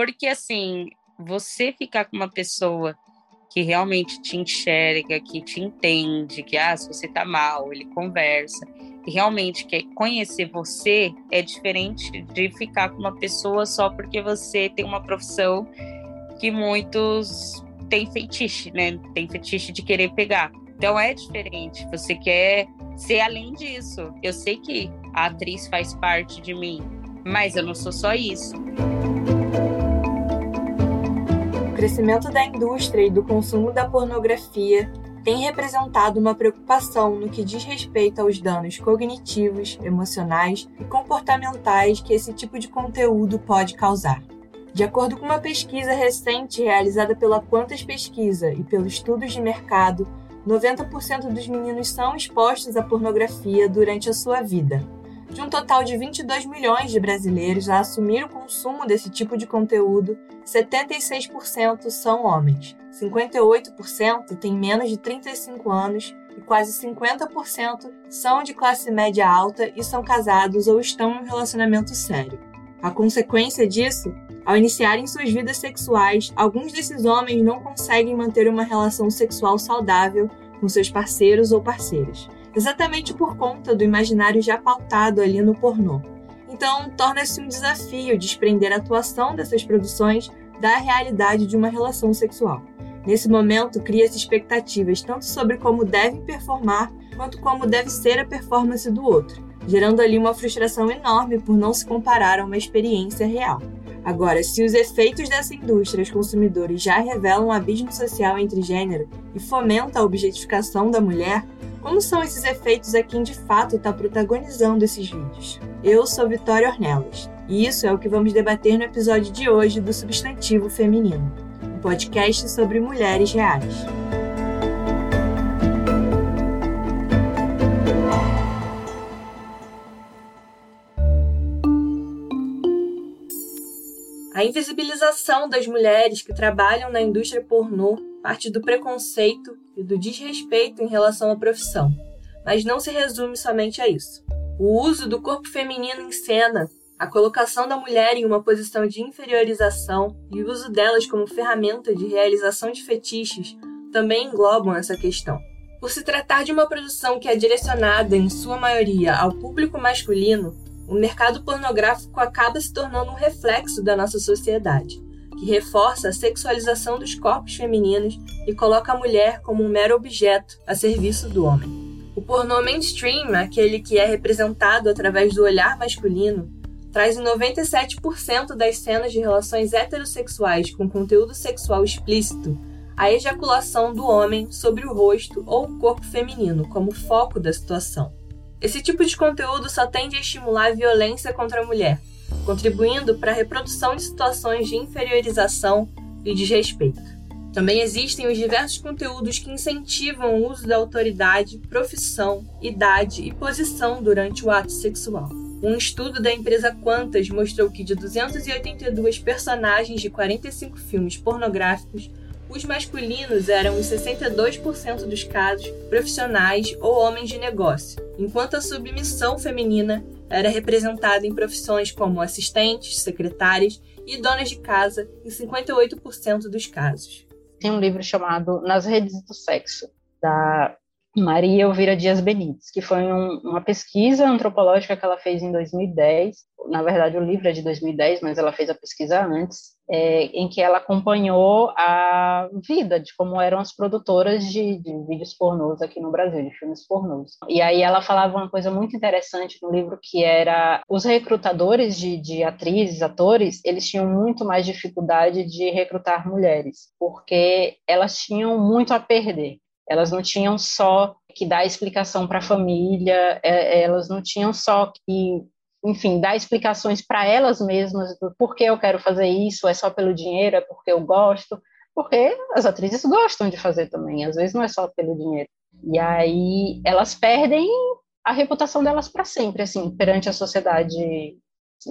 Porque, assim, você ficar com uma pessoa que realmente te enxerga, que te entende, que, ah, se você tá mal, ele conversa, e realmente quer conhecer você, é diferente de ficar com uma pessoa só porque você tem uma profissão que muitos têm fetiche, né? Tem fetiche de querer pegar. Então é diferente. Você quer ser além disso. Eu sei que a atriz faz parte de mim, mas eu não sou só isso. Crescimento da indústria e do consumo da pornografia tem representado uma preocupação no que diz respeito aos danos cognitivos, emocionais e comportamentais que esse tipo de conteúdo pode causar. De acordo com uma pesquisa recente realizada pela Quantas Pesquisa e pelo Estudos de Mercado, 90% dos meninos são expostos à pornografia durante a sua vida. De um total de 22 milhões de brasileiros a assumir o consumo desse tipo de conteúdo, 76% são homens, 58% têm menos de 35 anos e quase 50% são de classe média alta e são casados ou estão em um relacionamento sério. A consequência disso ao iniciarem suas vidas sexuais, alguns desses homens não conseguem manter uma relação sexual saudável com seus parceiros ou parceiras, exatamente por conta do imaginário já pautado ali no pornô. Então, torna-se um desafio desprender a atuação dessas produções da realidade de uma relação sexual. Nesse momento, cria-se expectativas tanto sobre como devem performar quanto como deve ser a performance do outro, gerando ali uma frustração enorme por não se comparar a uma experiência real. Agora, se os efeitos dessa indústria aos consumidores já revelam um abismo social entre gênero e fomenta a objetificação da mulher, como são esses efeitos a quem de fato está protagonizando esses vídeos? Eu sou Vitória Ornelas, e isso é o que vamos debater no episódio de hoje do Substantivo Feminino, um podcast sobre mulheres reais. A invisibilização das mulheres que trabalham na indústria pornô parte do preconceito e do desrespeito em relação à profissão, mas não se resume somente a isso. O uso do corpo feminino em cena, a colocação da mulher em uma posição de inferiorização e o uso delas como ferramenta de realização de fetiches também englobam essa questão. Por se tratar de uma produção que é direcionada, em sua maioria, ao público masculino, o mercado pornográfico acaba se tornando um reflexo da nossa sociedade, que reforça a sexualização dos corpos femininos e coloca a mulher como um mero objeto a serviço do homem. O pornô mainstream, aquele que é representado através do olhar masculino, traz em 97% das cenas de relações heterossexuais com conteúdo sexual explícito a ejaculação do homem sobre o rosto ou o corpo feminino como foco da situação. Esse tipo de conteúdo só tende a estimular a violência contra a mulher, contribuindo para a reprodução de situações de inferiorização e desrespeito. Também existem os diversos conteúdos que incentivam o uso da autoridade, profissão, idade e posição durante o ato sexual. Um estudo da empresa Quantas mostrou que de 282 personagens de 45 filmes pornográficos, os masculinos eram em 62% dos casos profissionais ou homens de negócio, enquanto a submissão feminina era representada em profissões como assistentes, secretárias e donas de casa em 58% dos casos. Tem um livro chamado Nas Redes do Sexo, da Maria Elvira Dias Benites, que foi um, uma pesquisa antropológica que ela fez em 2010. Na verdade, o livro é de 2010, mas ela fez a pesquisa antes, é, em que ela acompanhou a vida de como eram as produtoras de, de, vídeos pornôs aqui no Brasil, de filmes pornôs. E aí ela falava uma coisa muito interessante no livro, que era os recrutadores de, de atrizes, atores, eles tinham muito mais dificuldade de recrutar mulheres, porque elas tinham muito a perder elas não tinham só que dar explicação para a família, é, elas não tinham só que, enfim, dar explicações para elas mesmas do porquê eu quero fazer isso, é só pelo dinheiro, é porque eu gosto, porque as atrizes gostam de fazer também, às vezes não é só pelo dinheiro. E aí elas perdem a reputação delas para sempre, assim, perante a sociedade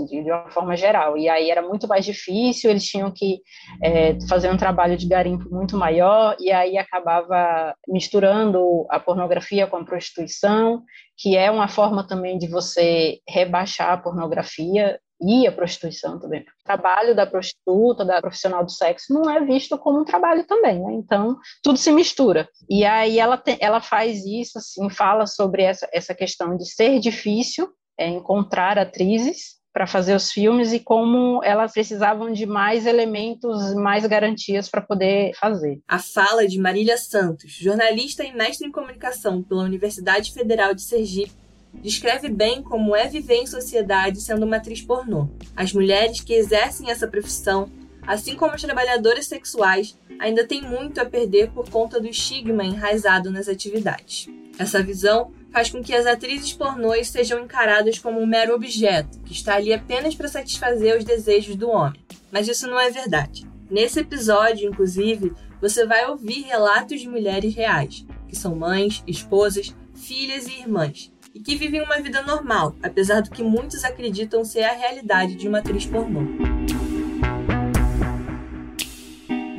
de, de, uma forma geral. E aí era muito mais difícil, eles tinham que é, fazer um trabalho de garimpo muito maior, e aí acabava misturando a pornografia com a prostituição, que é uma forma também de você rebaixar a pornografia e a prostituição também. O trabalho da prostituta, da profissional do sexo, não é visto como um trabalho também, né? Então, tudo se mistura. E aí ela, te, ela faz isso, assim, fala sobre essa, essa questão de ser difícil é, encontrar atrizes para fazer os filmes e como elas precisavam de mais elementos, mais garantias para poder fazer. A fala de Marília Santos, jornalista e mestre em comunicação pela Universidade Federal de Sergipe, descreve bem como é viver em sociedade sendo uma atriz pornô. As mulheres que exercem essa profissão, assim como as trabalhadoras sexuais, ainda têm muito a perder por conta do estigma enraizado nas atividades. Essa visão faz com que as atrizes pornôs sejam encaradas como um mero objeto, que está ali apenas para satisfazer os desejos do homem. Mas isso não é verdade. Nesse episódio, inclusive, você vai ouvir relatos de mulheres reais, que são mães, esposas, filhas e irmãs, e que vivem uma vida normal, apesar do que muitos acreditam ser a realidade de uma atriz pornô.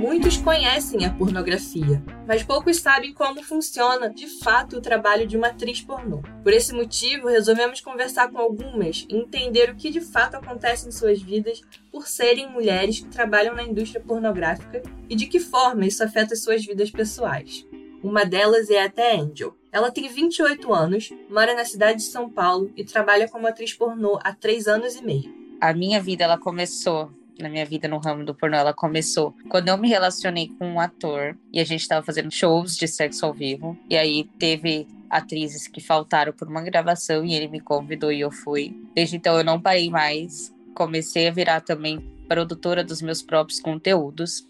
Muitos conhecem a pornografia, mas poucos sabem como funciona de fato o trabalho de uma atriz pornô. Por esse motivo, resolvemos conversar com algumas e entender o que de fato acontece em suas vidas por serem mulheres que trabalham na indústria pornográfica e de que forma isso afeta suas vidas pessoais. Uma delas é a Té Angel. Ela tem 28 anos, mora na cidade de São Paulo e trabalha como atriz pornô há 3 anos e meio. A minha vida ela começou na minha vida no ramo do pornô, ela começou quando eu me relacionei com um ator e a gente estava fazendo shows de sexo ao vivo. E aí teve atrizes que faltaram por uma gravação e ele me convidou e eu fui. Desde então eu não parei mais. Comecei a virar também produtora dos meus próprios conteúdos.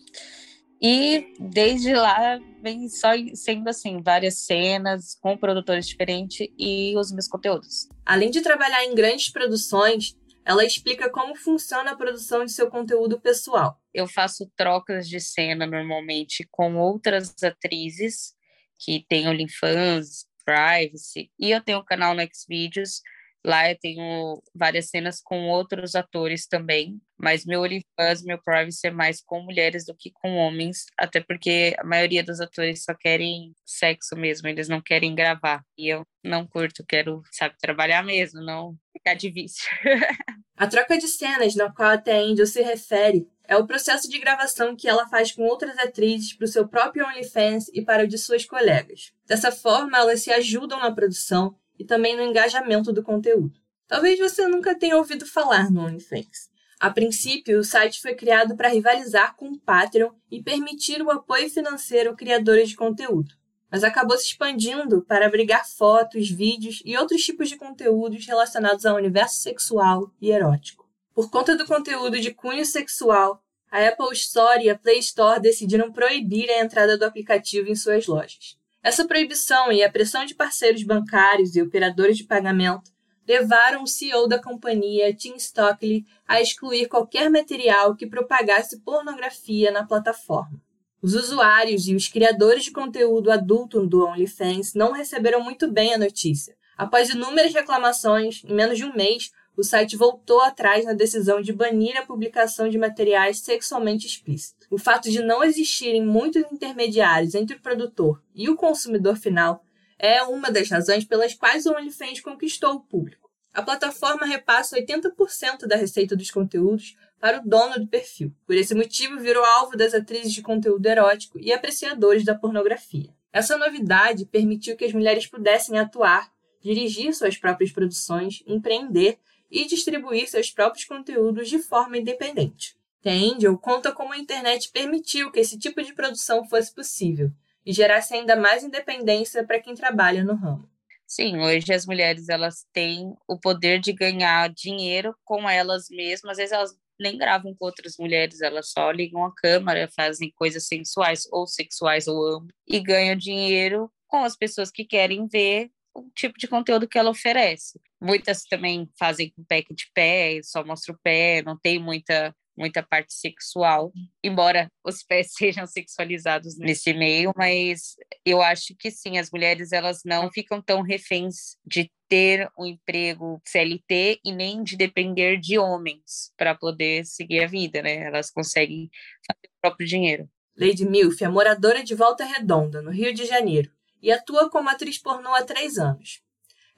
E desde lá vem só sendo assim, várias cenas com produtores diferentes e os meus conteúdos. Além de trabalhar em grandes produções, ela explica como funciona a produção de seu conteúdo pessoal. Eu faço trocas de cena normalmente com outras atrizes que têm OnlyFans, Privacy, e eu tenho um canal no Xvideos Lá eu tenho várias cenas com outros atores também, mas meu OnlyFans, meu Privacy é mais com mulheres do que com homens, até porque a maioria dos atores só querem sexo mesmo, eles não querem gravar. E eu não curto, quero, sabe, trabalhar mesmo, não ficar de vício. a troca de cenas na qual a Angel se refere é o processo de gravação que ela faz com outras atrizes para o seu próprio OnlyFans e para o de suas colegas. Dessa forma, elas se ajudam na produção e também no engajamento do conteúdo. Talvez você nunca tenha ouvido falar no OnlyFans. A princípio, o site foi criado para rivalizar com o Patreon e permitir o apoio financeiro a criadores de conteúdo, mas acabou se expandindo para abrigar fotos, vídeos e outros tipos de conteúdos relacionados ao universo sexual e erótico. Por conta do conteúdo de cunho sexual, a Apple Store e a Play Store decidiram proibir a entrada do aplicativo em suas lojas. Essa proibição e a pressão de parceiros bancários e operadores de pagamento levaram o CEO da companhia, Tim Stockley, a excluir qualquer material que propagasse pornografia na plataforma. Os usuários e os criadores de conteúdo adulto do OnlyFans não receberam muito bem a notícia. Após inúmeras reclamações, em menos de um mês, o site voltou atrás na decisão de banir a publicação de materiais sexualmente explícitos. O fato de não existirem muitos intermediários entre o produtor e o consumidor final é uma das razões pelas quais o OnlyFans conquistou o público. A plataforma repassa 80% da receita dos conteúdos para o dono do perfil. Por esse motivo, virou alvo das atrizes de conteúdo erótico e apreciadores da pornografia. Essa novidade permitiu que as mulheres pudessem atuar, dirigir suas próprias produções, empreender e distribuir seus próprios conteúdos de forma independente. The Angel conta como a internet permitiu que esse tipo de produção fosse possível e gerasse ainda mais independência para quem trabalha no ramo. Sim, hoje as mulheres elas têm o poder de ganhar dinheiro com elas mesmas. Às vezes elas nem gravam com outras mulheres, elas só ligam a câmera, fazem coisas sensuais ou sexuais ou ambos e ganham dinheiro com as pessoas que querem ver o tipo de conteúdo que ela oferece. Muitas também fazem com pack de pé, só mostra o pé, não tem muita muita parte sexual, embora os pés sejam sexualizados nesse meio, mas eu acho que sim, as mulheres elas não ficam tão reféns de ter um emprego CLT e nem de depender de homens para poder seguir a vida, né? Elas conseguem fazer o próprio dinheiro. Lady Milf é moradora de Volta Redonda, no Rio de Janeiro, e atua como atriz pornô há três anos.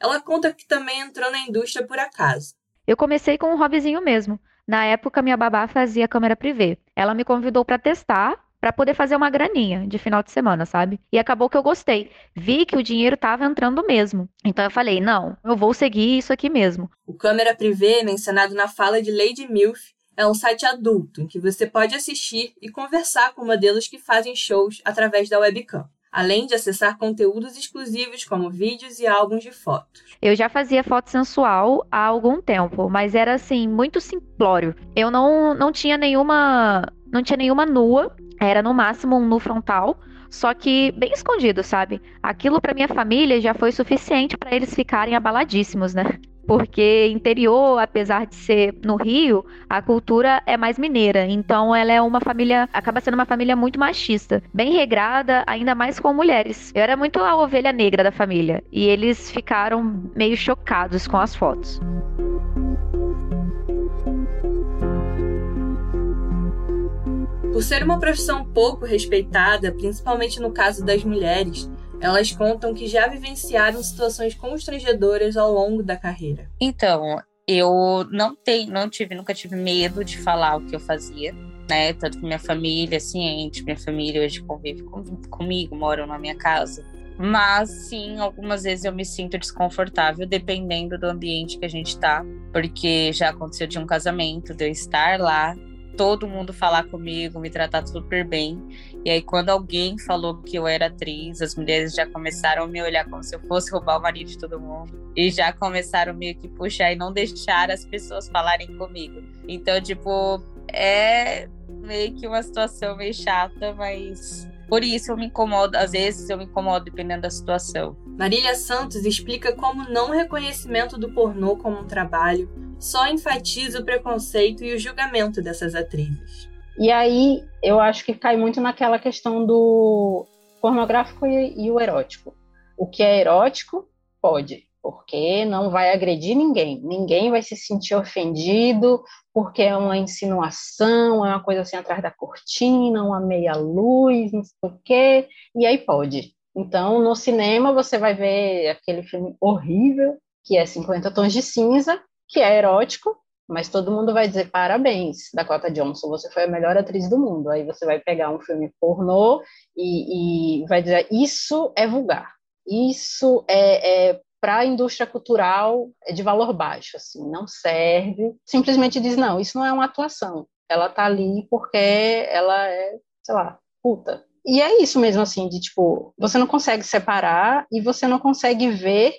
Ela conta que também entrou na indústria por acaso. Eu comecei com um hobbyzinho mesmo. Na época, minha babá fazia câmera privê. Ela me convidou para testar, para poder fazer uma graninha de final de semana, sabe? E acabou que eu gostei. Vi que o dinheiro estava entrando mesmo. Então eu falei, não, eu vou seguir isso aqui mesmo. O câmera privê, mencionado na fala de Lady Milf, é um site adulto em que você pode assistir e conversar com modelos que fazem shows através da webcam além de acessar conteúdos exclusivos como vídeos e álbuns de fotos. Eu já fazia foto sensual há algum tempo, mas era assim muito simplório. Eu não, não tinha nenhuma não tinha nenhuma nua, era no máximo um nu frontal, só que bem escondido, sabe? Aquilo para minha família já foi suficiente para eles ficarem abaladíssimos, né? Porque interior, apesar de ser no Rio, a cultura é mais mineira. Então ela é uma família, acaba sendo uma família muito machista, bem regrada, ainda mais com mulheres. Eu era muito a ovelha negra da família e eles ficaram meio chocados com as fotos. Por ser uma profissão pouco respeitada, principalmente no caso das mulheres, elas contam que já vivenciaram situações constrangedoras ao longo da carreira. Então, eu não tenho, não tive, nunca tive medo de falar o que eu fazia, né? Tanto que minha família é ciente, minha família hoje convive com, comigo, moram na minha casa. Mas sim, algumas vezes eu me sinto desconfortável dependendo do ambiente que a gente tá, porque já aconteceu de um casamento, de eu estar lá todo mundo falar comigo, me tratar super bem. E aí, quando alguém falou que eu era atriz, as mulheres já começaram a me olhar como se eu fosse roubar o marido de todo mundo. E já começaram meio que puxar e não deixar as pessoas falarem comigo. Então, tipo, é meio que uma situação meio chata, mas por isso eu me incomodo, às vezes eu me incomodo dependendo da situação. Marília Santos explica como não reconhecimento do pornô como um trabalho só enfatiza o preconceito e o julgamento dessas atrizes. E aí eu acho que cai muito naquela questão do pornográfico e, e o erótico. O que é erótico, pode, porque não vai agredir ninguém. Ninguém vai se sentir ofendido porque é uma insinuação, é uma coisa assim atrás da cortina, uma meia luz, não sei o quê, e aí pode. Então, no cinema você vai ver aquele filme horrível, que é 50 tons de cinza, que é erótico, mas todo mundo vai dizer parabéns, Dakota Johnson, você foi a melhor atriz do mundo. Aí você vai pegar um filme pornô e, e vai dizer isso é vulgar, isso é, é para a indústria cultural é de valor baixo, assim, não serve. Simplesmente diz não, isso não é uma atuação. Ela tá ali porque ela é, sei lá, puta. E é isso mesmo, assim, de tipo, você não consegue separar e você não consegue ver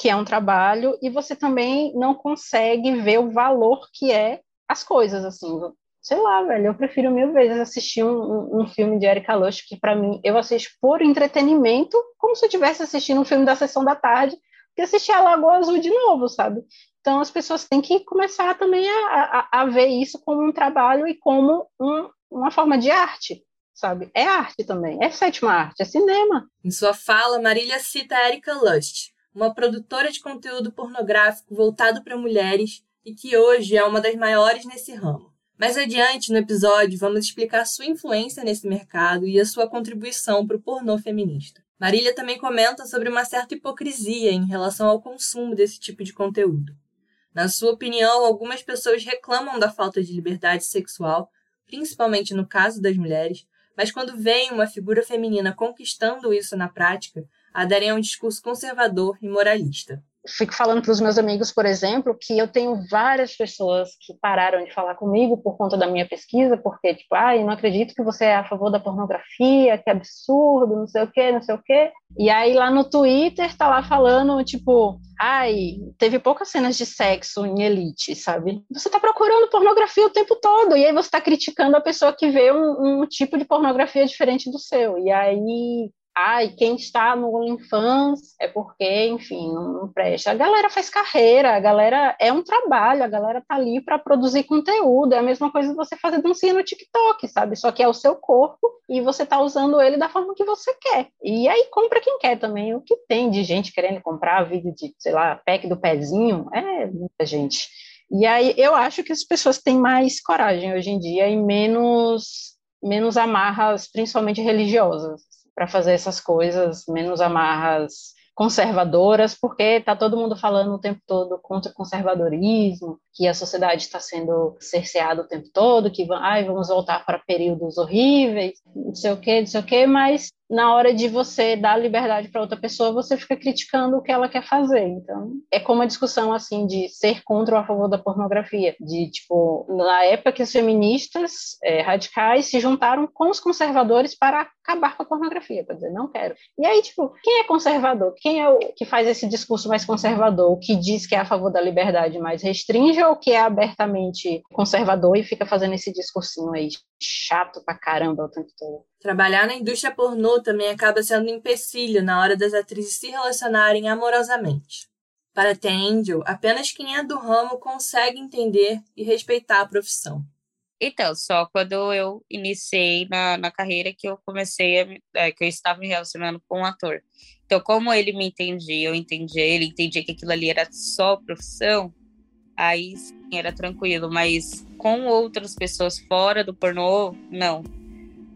que é um trabalho, e você também não consegue ver o valor que é as coisas, assim. Sei lá, velho, eu prefiro mil vezes assistir um, um, filme de Erika Lush, que para mim eu assisto por entretenimento, como se eu estivesse assistindo um filme da sessão da tarde, que assistir a Lagoa Azul de novo, sabe? Então as pessoas têm que começar também a, a, a ver isso como um trabalho e como um, uma forma de arte, sabe? É arte também, é sétima arte, é cinema. Em sua fala, Marília cita Erika Lust, uma produtora de conteúdo pornográfico voltado para mulheres e que hoje é uma das maiores nesse ramo. Mais adiante no episódio, vamos explicar sua influência nesse mercado e a sua contribuição para o pornô feminista. Marília também comenta sobre uma certa hipocrisia em relação ao consumo desse tipo de conteúdo. Na sua opinião, algumas pessoas reclamam da falta de liberdade sexual, principalmente no caso das mulheres, mas quando veem uma figura feminina conquistando isso na prática, aderem a um discurso conservador e moralista. Fico falando para os meus amigos, por exemplo, que eu tenho várias pessoas que pararam de falar comigo por conta da minha pesquisa, porque, tipo, ah, não acredito que você é a favor da pornografia, que absurdo, não sei o quê, não sei o quê. E aí lá no Twitter tá lá falando, tipo, ai, teve poucas cenas de sexo em Elite, sabe? Você tá procurando pornografia o tempo todo, e aí você tá criticando a pessoa que vê um, um tipo de pornografia diferente do seu. E aí ai, quem está no OnlyFans é porque, enfim, não, presta. A galera faz carreira, a galera é um trabalho, a galera tá ali para produzir conteúdo. É a mesma coisa você fazer dancinha no TikTok, sabe? Só que é o seu corpo e você tá usando ele da forma que você quer. E aí compra quem quer também. O que tem de gente querendo comprar vídeo de, sei lá, pack do pezinho, é muita gente. E aí eu acho que as pessoas têm mais coragem hoje em dia e menos menos amarras, principalmente religiosas para fazer essas coisas, menos amarras conservadoras, porque tá todo mundo falando o tempo todo contra o conservadorismo, que a sociedade está sendo cerceada o tempo todo, que ai, vamos voltar para períodos horríveis, não sei o que, não sei o que, mas na hora de você dar liberdade para outra pessoa, você fica criticando o que ela quer fazer. Então, é como a discussão assim de ser contra ou a favor da pornografia, de tipo, na época que as feministas é, radicais se juntaram com os conservadores para acabar com a pornografia, para dizer, não quero. E aí, tipo, quem é conservador? Quem é o que faz esse discurso mais conservador, o que diz que é a favor da liberdade, mas restringe ou que é abertamente conservador e fica fazendo esse discursinho aí chato pra caramba o tempo todo? Trabalhar na indústria pornô também acaba sendo um empecilho na hora das atrizes se relacionarem amorosamente. Para The Angel, apenas quem é do ramo consegue entender e respeitar a profissão. Então, só quando eu iniciei na, na carreira que eu comecei, a, é, que eu estava me relacionando com um ator. Então, como ele me entendia, eu entendia ele, entendia que aquilo ali era só profissão, aí sim, era tranquilo. Mas com outras pessoas fora do pornô, não.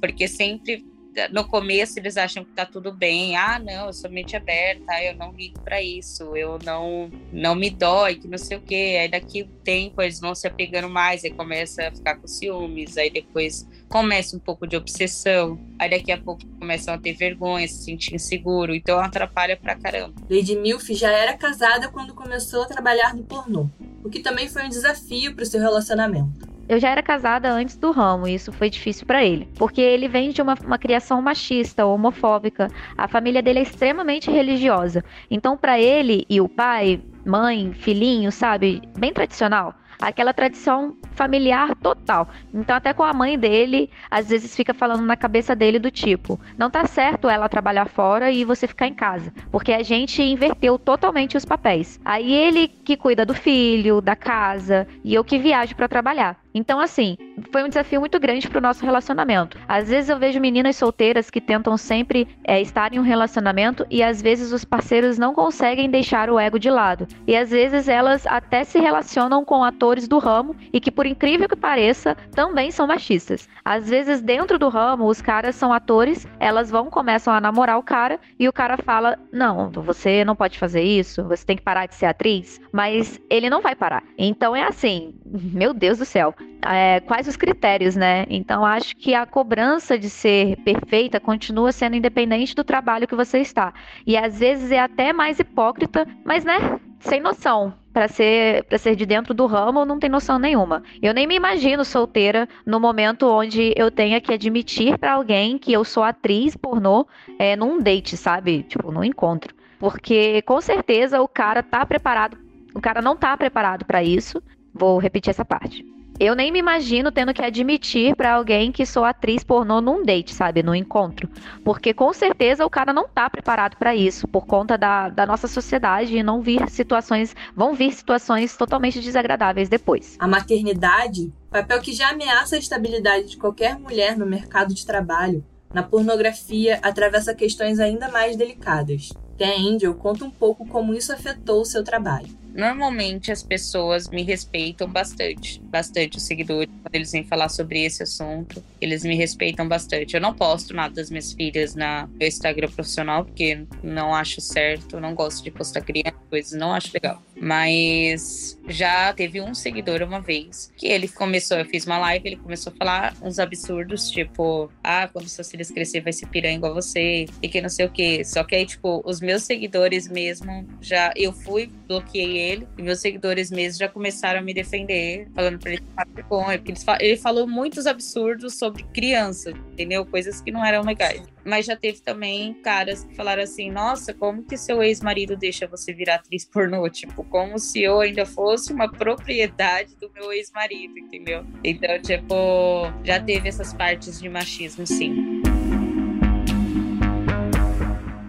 Porque sempre no começo eles acham que tá tudo bem. Ah, não, eu sou mente aberta, eu não ligo para isso, eu não não me dói, que não sei o quê. Aí daqui o tempo eles vão se apegando mais, aí começa a ficar com ciúmes, aí depois começa um pouco de obsessão, aí daqui a pouco começam a ter vergonha, se sentir inseguro, então atrapalha pra caramba. Lady Milf já era casada quando começou a trabalhar no pornô, o que também foi um desafio para o seu relacionamento. Eu já era casada antes do ramo e isso foi difícil para ele, porque ele vem de uma, uma, criação machista, homofóbica. A família dele é extremamente religiosa. Então, para ele e o pai, mãe, filhinho, sabe, bem tradicional, aquela tradição familiar total. Então, até com a mãe dele, às vezes fica falando na cabeça dele do tipo: não tá certo ela trabalhar fora e você ficar em casa, porque a gente inverteu totalmente os papéis. Aí ele que cuida do filho, da casa, e eu que viajo para trabalhar. Então, assim, foi um desafio muito grande para o nosso relacionamento. Às vezes eu vejo meninas solteiras que tentam sempre é, estar em um relacionamento e às vezes os parceiros não conseguem deixar o ego de lado. E às vezes elas até se relacionam com atores do ramo e que, por incrível que pareça, também são machistas. Às vezes, dentro do ramo, os caras são atores, elas vão, começam a namorar o cara e o cara fala: Não, você não pode fazer isso, você tem que parar de ser atriz. Mas ele não vai parar. Então é assim, meu Deus do céu é, quais os critérios, né? Então, acho que a cobrança de ser perfeita continua sendo independente do trabalho que você está. E às vezes é até mais hipócrita, mas, né? Sem noção. Para ser, para ser de dentro do ramo, não tem noção nenhuma. Eu nem me imagino solteira no momento onde eu tenha que admitir para alguém que eu sou atriz pornô é, num date, sabe? Tipo, num encontro. Porque com certeza o cara tá preparado, o cara não tá preparado para isso. Vou repetir essa parte. Eu nem me imagino tendo que admitir para alguém que sou atriz pornô num date, sabe? No encontro. Porque com certeza o cara não tá preparado para isso, por conta da, da nossa sociedade e não vir situações. Vão vir situações totalmente desagradáveis depois. A maternidade, papel que já ameaça a estabilidade de qualquer mulher no mercado de trabalho, na pornografia atravessa questões ainda mais delicadas. The Angel conta um pouco como isso afetou o seu trabalho normalmente as pessoas me respeitam bastante, bastante os seguidores, quando eles vêm falar sobre esse assunto, eles me respeitam bastante. Eu não posto nada das minhas filhas na meu Instagram profissional, porque não acho certo, não gosto de postar criança, coisas, não acho legal. Mas já teve um seguidor uma vez que ele começou, eu fiz uma live, ele começou a falar uns absurdos, tipo, ah, quando seus filhos crescer vai ser piranha igual você, e que não sei o que. Só que aí, tipo, os meus seguidores mesmo, já eu fui, bloqueei ele, e meus seguidores mesmo já começaram a me defender, falando pra ele ficar vergonha, porque ele falou muitos absurdos sobre criança, entendeu? Coisas que não eram legais. Mas já teve também caras que falaram assim: nossa, como que seu ex-marido deixa você virar atriz pornô? Tipo, como se eu ainda fosse uma propriedade do meu ex-marido, entendeu? Então, tipo, já teve essas partes de machismo, sim.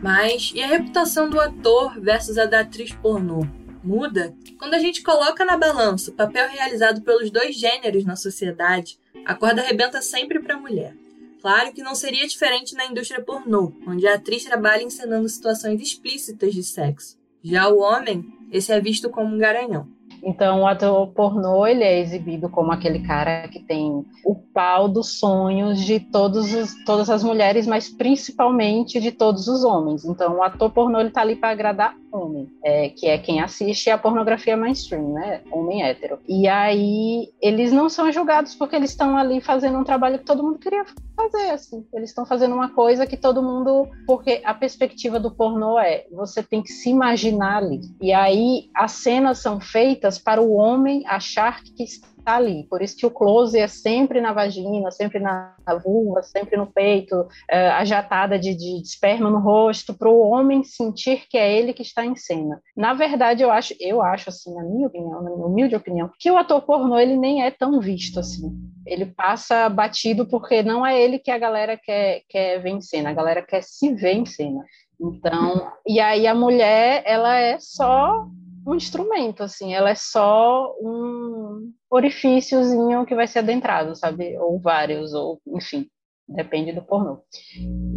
Mas e a reputação do ator versus a da atriz pornô? Muda? Quando a gente coloca na balança o papel realizado pelos dois gêneros na sociedade, a corda arrebenta sempre para a mulher. Claro que não seria diferente na indústria pornô, onde a atriz trabalha encenando situações explícitas de sexo. Já o homem, esse é visto como um garanhão. Então, o ator pornô, ele é exibido como aquele cara que tem o pau dos sonhos de todos os, todas as mulheres, mas principalmente de todos os homens. Então, o ator pornô, ele tá ali para agradar homem, é, que é quem assiste a pornografia mainstream, né? Homem hétero. E aí, eles não são julgados porque eles estão ali fazendo um trabalho que todo mundo queria fazer, assim. Eles estão fazendo uma coisa que todo mundo... Porque a perspectiva do pornô é, você tem que se imaginar ali. E aí, as cenas são feitas para o homem achar que está tá ali. Por isso que o close é sempre na vagina, sempre na vulva, sempre no peito, é, a jatada de, de, esperma no rosto, para o homem sentir que é ele que está em cena. Na verdade, eu acho, eu acho assim, na minha opinião, na minha humilde opinião, que o ator pornô ele nem é tão visto assim. Ele passa batido porque não é ele que a galera quer, quer ver em cena, a galera quer se ver em cena. Então, e aí a mulher, ela é só um instrumento, assim, ela é só um orifíciozinho que vai ser adentrado, sabe? Ou vários, ou enfim, depende do pornô.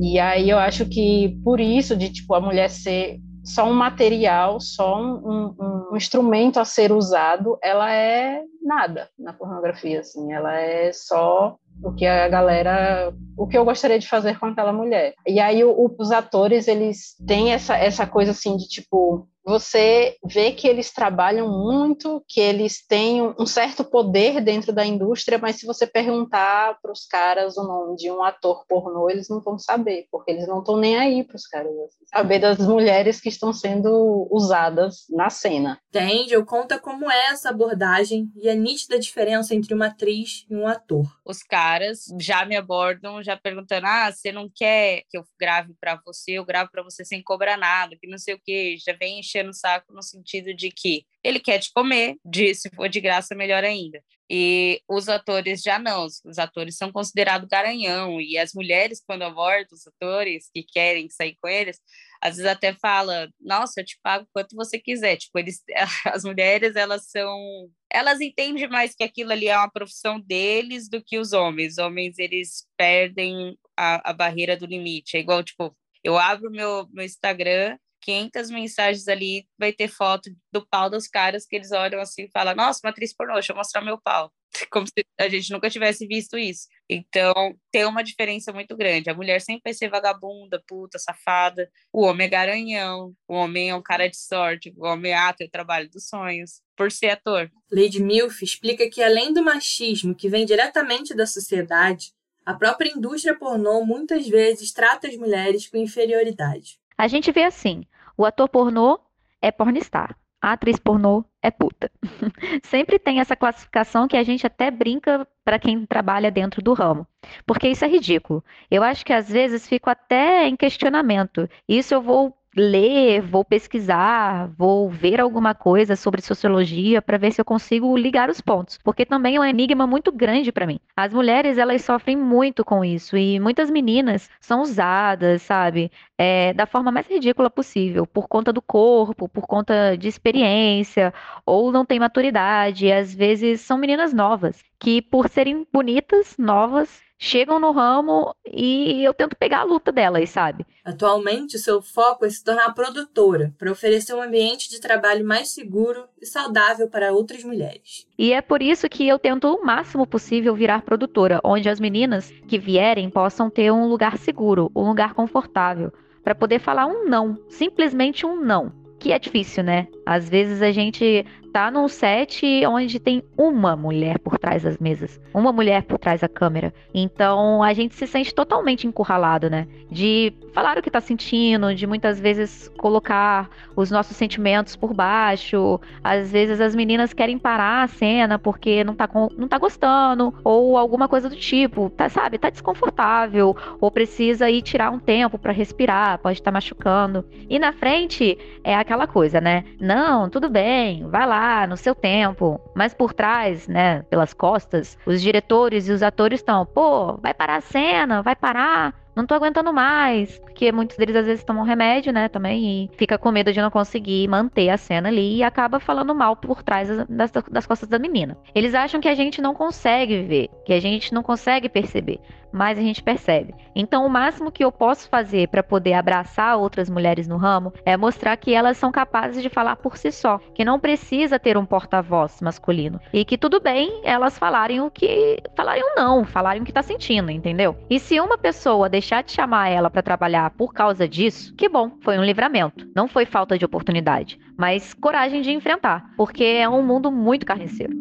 E aí eu acho que por isso, de tipo, a mulher ser só um material, só um, um, um instrumento a ser usado, ela é nada na pornografia, assim, ela é só o que a galera, o que eu gostaria de fazer com aquela mulher. E aí o, os atores, eles têm essa, essa coisa assim de tipo, você vê que eles trabalham muito, que eles têm um certo poder dentro da indústria, mas se você perguntar para os caras o nome de um ator pornô, eles não vão saber, porque eles não estão nem aí para os caras assim, saber das mulheres que estão sendo usadas na cena. Entende? Eu conta como é essa abordagem e a nítida diferença entre uma atriz e um ator. Os caras já me abordam, já perguntando: ah, você não quer que eu grave para você? Eu gravo para você sem cobrar nada, que não sei o que, já vem encher no saco no sentido de que ele quer te comer, de, se for de graça, melhor ainda. E os atores já não, os atores são considerados garanhão, e as mulheres, quando abordam os atores que querem sair com eles, às vezes até fala, nossa, eu te pago quanto você quiser. Tipo, eles, as mulheres, elas são, elas entendem mais que aquilo ali é uma profissão deles do que os homens. Os homens, eles perdem a, a barreira do limite. É igual, tipo, eu abro meu, meu Instagram 500 mensagens ali, vai ter foto do pau dos caras que eles olham assim e falam: Nossa, uma atriz pornô, deixa eu mostrar meu pau. Como se a gente nunca tivesse visto isso. Então, tem uma diferença muito grande. A mulher sempre vai ser vagabunda, puta, safada. O homem é garanhão. O homem é um cara de sorte. O homem, ah, tem o trabalho dos sonhos. Por ser ator. Lady Milf explica que, além do machismo que vem diretamente da sociedade, a própria indústria pornô muitas vezes trata as mulheres com inferioridade. A gente vê assim: o ator pornô é pornstar, a atriz pornô é puta. Sempre tem essa classificação que a gente até brinca para quem trabalha dentro do ramo, porque isso é ridículo. Eu acho que às vezes fico até em questionamento. Isso eu vou ler, vou pesquisar, vou ver alguma coisa sobre sociologia para ver se eu consigo ligar os pontos, porque também é um enigma muito grande para mim. As mulheres elas sofrem muito com isso e muitas meninas são usadas, sabe, é, da forma mais ridícula possível, por conta do corpo, por conta de experiência ou não tem maturidade. Às vezes são meninas novas que, por serem bonitas, novas, chegam no ramo e eu tento pegar a luta delas, sabe? Atualmente, seu foco é se tornar produtora, para oferecer um ambiente de trabalho mais seguro e saudável para outras mulheres. E é por isso que eu tento o máximo possível virar produtora, onde as meninas que vierem possam ter um lugar seguro, um lugar confortável, para poder falar um não, simplesmente um não. Que é difícil, né? Às vezes a gente tá num set onde tem uma mulher por trás das mesas, uma mulher por trás da câmera. Então a gente se sente totalmente encurralado, né? De falar o que tá sentindo, de muitas vezes colocar os nossos sentimentos por baixo. Às vezes as meninas querem parar a cena porque não tá, com, não tá gostando, ou alguma coisa do tipo, tá, sabe? Tá desconfortável, ou precisa ir tirar um tempo para respirar, pode estar tá machucando. E na frente é aquela coisa, né? Não, tudo bem, vai lá no seu tempo, mas por trás, né, pelas costas, os diretores e os atores estão, pô, vai parar a cena, vai parar, não tô aguentando mais, porque muitos deles às vezes tomam remédio, né, também, e fica com medo de não conseguir manter a cena ali e acaba falando mal por trás das, das costas da menina. Eles acham que a gente não consegue ver, que a gente não consegue perceber mais a gente percebe. Então, o máximo que eu posso fazer para poder abraçar outras mulheres no ramo é mostrar que elas são capazes de falar por si só, que não precisa ter um porta-voz masculino e que tudo bem elas falarem o que falarem o não, falarem o que tá sentindo, entendeu? E se uma pessoa deixar de chamar ela para trabalhar por causa disso, que bom, foi um livramento, não foi falta de oportunidade, mas coragem de enfrentar, porque é um mundo muito carniceiro.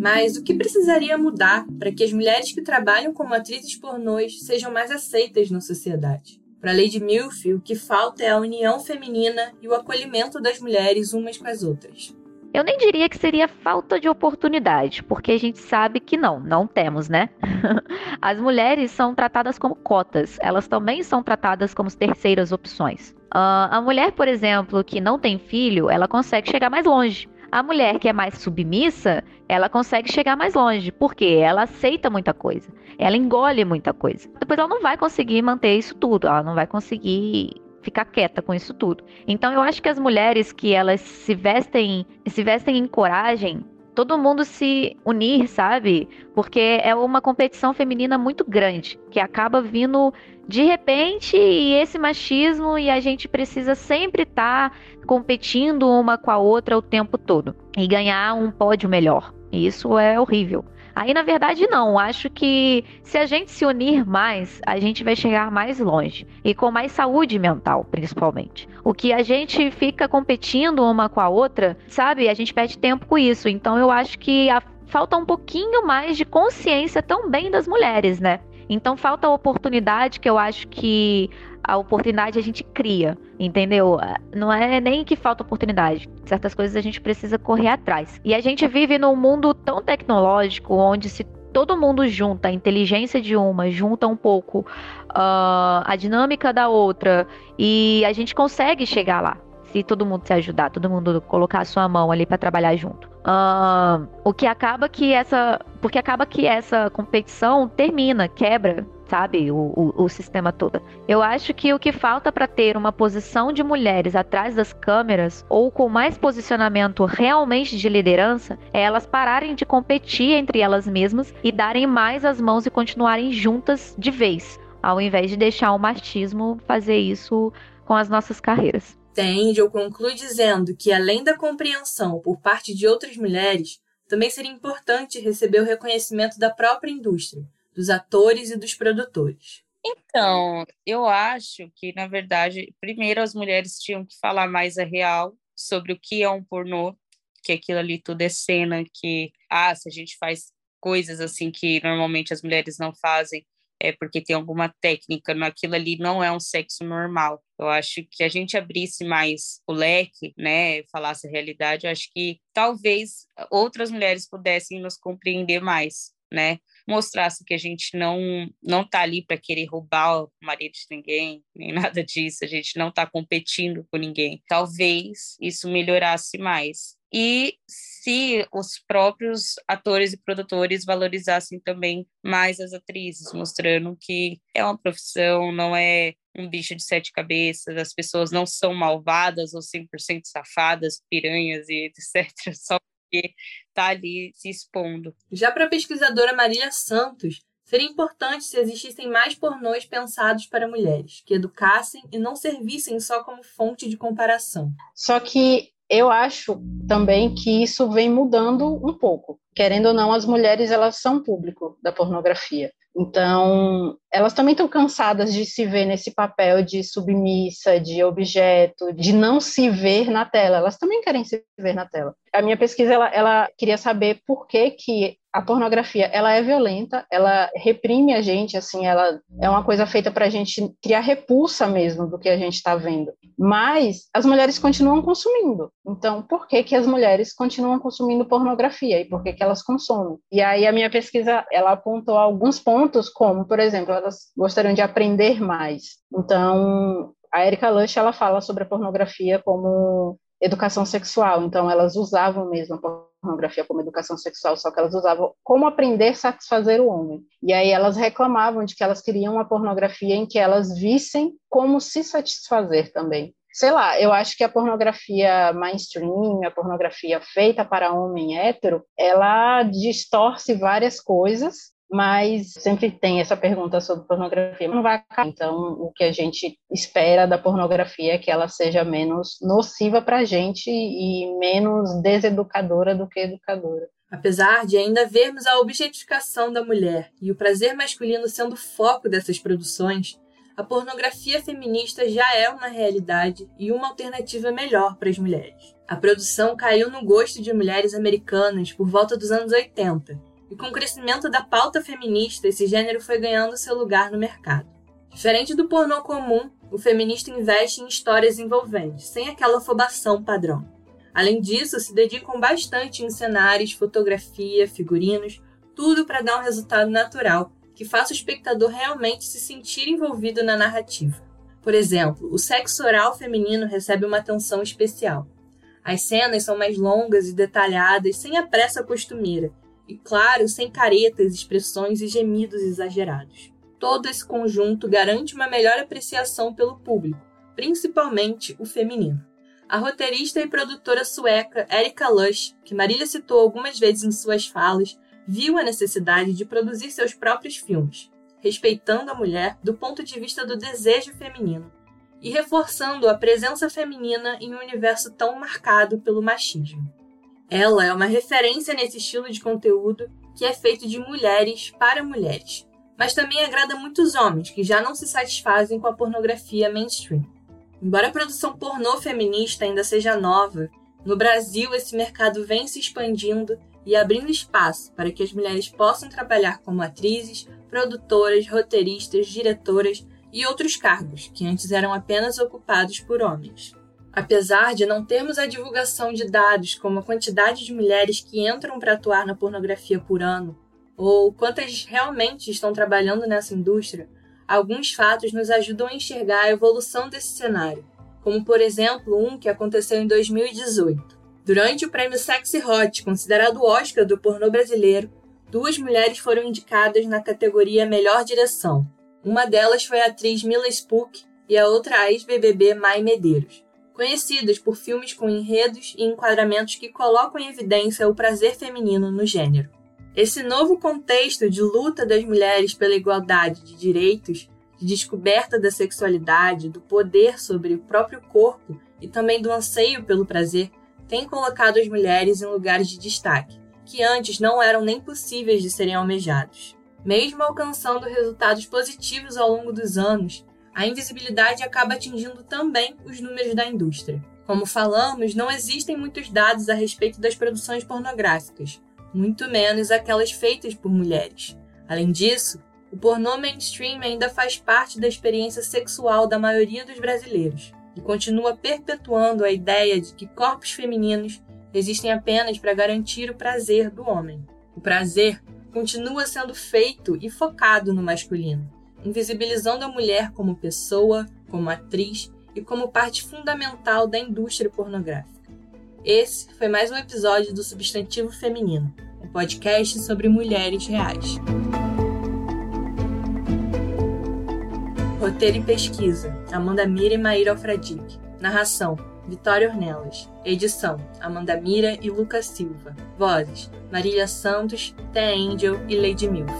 Mas o que precisaria mudar para que as mulheres que trabalham como atrizes pornôs sejam mais aceitas na sociedade? Para Lady Milf, o que falta é a união feminina e o acolhimento das mulheres umas com as outras. Eu nem diria que seria falta de oportunidade, porque a gente sabe que não, não temos, né? As mulheres são tratadas como cotas, elas também são tratadas como terceiras opções. Uh, a mulher, por exemplo, que não tem filho, ela consegue chegar mais longe. A mulher que é mais submissa, ela consegue chegar mais longe, porque ela aceita muita coisa, ela engole muita coisa. Depois ela não vai conseguir manter isso tudo, ela não vai conseguir ficar quieta com isso tudo. Então eu acho que as mulheres que elas se vestem, se vestem em coragem, todo mundo se unir, sabe? Porque é uma competição feminina muito grande, que acaba vindo de repente e esse machismo e a gente precisa sempre estar tá competindo uma com a outra o tempo todo e ganhar um pódio melhor. Isso é horrível. Aí, na verdade, não. Acho que se a gente se unir mais, a gente vai chegar mais longe. E com mais saúde mental, principalmente. O que a gente fica competindo uma com a outra, sabe? A gente perde tempo com isso. Então, eu acho que a... falta um pouquinho mais de consciência também das mulheres, né? Então falta a oportunidade que eu acho que a oportunidade a gente cria, entendeu? Não é nem que falta oportunidade. Certas coisas a gente precisa correr atrás. E a gente vive num mundo tão tecnológico onde se todo mundo junta a inteligência de uma, junta um pouco uh, a dinâmica da outra e a gente consegue chegar lá. Se todo mundo se ajudar, todo mundo colocar a sua mão ali para trabalhar junto. Uh, o que acaba que essa. Porque acaba que essa competição termina, quebra, sabe? O, o, o sistema todo. Eu acho que o que falta para ter uma posição de mulheres atrás das câmeras, ou com mais posicionamento realmente de liderança, é elas pararem de competir entre elas mesmas e darem mais as mãos e continuarem juntas de vez, ao invés de deixar o machismo fazer isso com as nossas carreiras tende ou conclui dizendo que, além da compreensão por parte de outras mulheres, também seria importante receber o reconhecimento da própria indústria, dos atores e dos produtores. Então, eu acho que, na verdade, primeiro as mulheres tinham que falar mais a real sobre o que é um pornô, que aquilo ali tudo é cena, que, ah, se a gente faz coisas assim que normalmente as mulheres não fazem, é porque tem alguma técnica naquilo ali, não é um sexo normal. Eu acho que a gente abrisse mais o leque, né, falasse a realidade, eu acho que talvez outras mulheres pudessem nos compreender mais, né? Mostrasse que a gente não não tá ali para querer roubar o marido de ninguém, nem nada disso, a gente não está competindo com ninguém. Talvez isso melhorasse mais e se os próprios atores e produtores valorizassem também mais as atrizes, mostrando que é uma profissão, não é um bicho de sete cabeças, as pessoas não são malvadas ou 100% safadas, piranhas e etc., só porque está ali se expondo. Já para a pesquisadora Marília Santos, seria importante se existissem mais pornôs pensados para mulheres, que educassem e não servissem só como fonte de comparação. Só que eu acho também que isso vem mudando um pouco. Querendo ou não, as mulheres elas são público da pornografia. Então, elas também estão cansadas de se ver nesse papel de submissa, de objeto, de não se ver na tela. Elas também querem se ver na tela. A minha pesquisa ela, ela queria saber por que, que a pornografia ela é violenta, ela reprime a gente, assim, ela é uma coisa feita para a gente criar repulsa mesmo do que a gente está vendo. Mas as mulheres continuam consumindo. Então, por que que as mulheres continuam consumindo pornografia e por que que elas consomem? E aí a minha pesquisa ela apontou alguns pontos, como, por exemplo, elas gostariam de aprender mais. Então, a Erika Lush ela fala sobre a pornografia como educação sexual. Então, elas usavam mesmo a pornografia como educação sexual, só que elas usavam como aprender a satisfazer o homem. E aí elas reclamavam de que elas queriam uma pornografia em que elas vissem como se satisfazer também. Sei lá, eu acho que a pornografia mainstream, a pornografia feita para homem hétero, ela distorce várias coisas mas sempre tem essa pergunta sobre pornografia, não vai acabar. Então, o que a gente espera da pornografia é que ela seja menos nociva para a gente e menos deseducadora do que educadora. Apesar de ainda vermos a objetificação da mulher e o prazer masculino sendo o foco dessas produções, a pornografia feminista já é uma realidade e uma alternativa melhor para as mulheres. A produção caiu no gosto de mulheres americanas por volta dos anos 80 e com o crescimento da pauta feminista, esse gênero foi ganhando seu lugar no mercado. Diferente do pornô comum, o feminista investe em histórias envolventes, sem aquela afobação padrão. Além disso, se dedicam bastante em cenários, fotografia, figurinos, tudo para dar um resultado natural que faça o espectador realmente se sentir envolvido na narrativa. Por exemplo, o sexo oral feminino recebe uma atenção especial. As cenas são mais longas e detalhadas, sem a pressa costumeira, e, claro, sem caretas, expressões e gemidos exagerados. Todo esse conjunto garante uma melhor apreciação pelo público, principalmente o feminino. A roteirista e produtora sueca Erika Lush, que Marília citou algumas vezes em suas falas, viu a necessidade de produzir seus próprios filmes, respeitando a mulher do ponto de vista do desejo feminino e reforçando a presença feminina em um universo tão marcado pelo machismo. Ela é uma referência nesse estilo de conteúdo que é feito de mulheres para mulheres, mas também agrada muitos homens que já não se satisfazem com a pornografia mainstream. Embora a produção pornô feminista ainda seja nova, no Brasil esse mercado vem se expandindo e abrindo espaço para que as mulheres possam trabalhar como atrizes, produtoras, roteiristas, diretoras e outros cargos que antes eram apenas ocupados por homens. Apesar de não termos a divulgação de dados como a quantidade de mulheres que entram para atuar na pornografia por ano, ou quantas realmente estão trabalhando nessa indústria, alguns fatos nos ajudam a enxergar a evolução desse cenário, como por exemplo um que aconteceu em 2018. Durante o prêmio Sexy Hot, considerado o Oscar do pornô brasileiro, duas mulheres foram indicadas na categoria Melhor Direção. Uma delas foi a atriz Mila Spook e a outra a ex-BBB Mai Medeiros conhecidas por filmes com enredos e enquadramentos que colocam em evidência o prazer feminino no gênero. Esse novo contexto de luta das mulheres pela igualdade de direitos, de descoberta da sexualidade, do poder sobre o próprio corpo e também do anseio pelo prazer, tem colocado as mulheres em lugares de destaque, que antes não eram nem possíveis de serem almejados. Mesmo alcançando resultados positivos ao longo dos anos, a invisibilidade acaba atingindo também os números da indústria. Como falamos, não existem muitos dados a respeito das produções pornográficas, muito menos aquelas feitas por mulheres. Além disso, o pornô mainstream ainda faz parte da experiência sexual da maioria dos brasileiros e continua perpetuando a ideia de que corpos femininos existem apenas para garantir o prazer do homem. O prazer continua sendo feito e focado no masculino invisibilizando a mulher como pessoa, como atriz e como parte fundamental da indústria pornográfica. Esse foi mais um episódio do Substantivo Feminino, um podcast sobre mulheres reais. Roteiro e pesquisa: Amanda Mira e Maíra Alfradique. Narração: Vitória Ornelas. Edição: Amanda Mira e Lucas Silva. Vozes: Marília Santos, Té Angel e Lady Milf.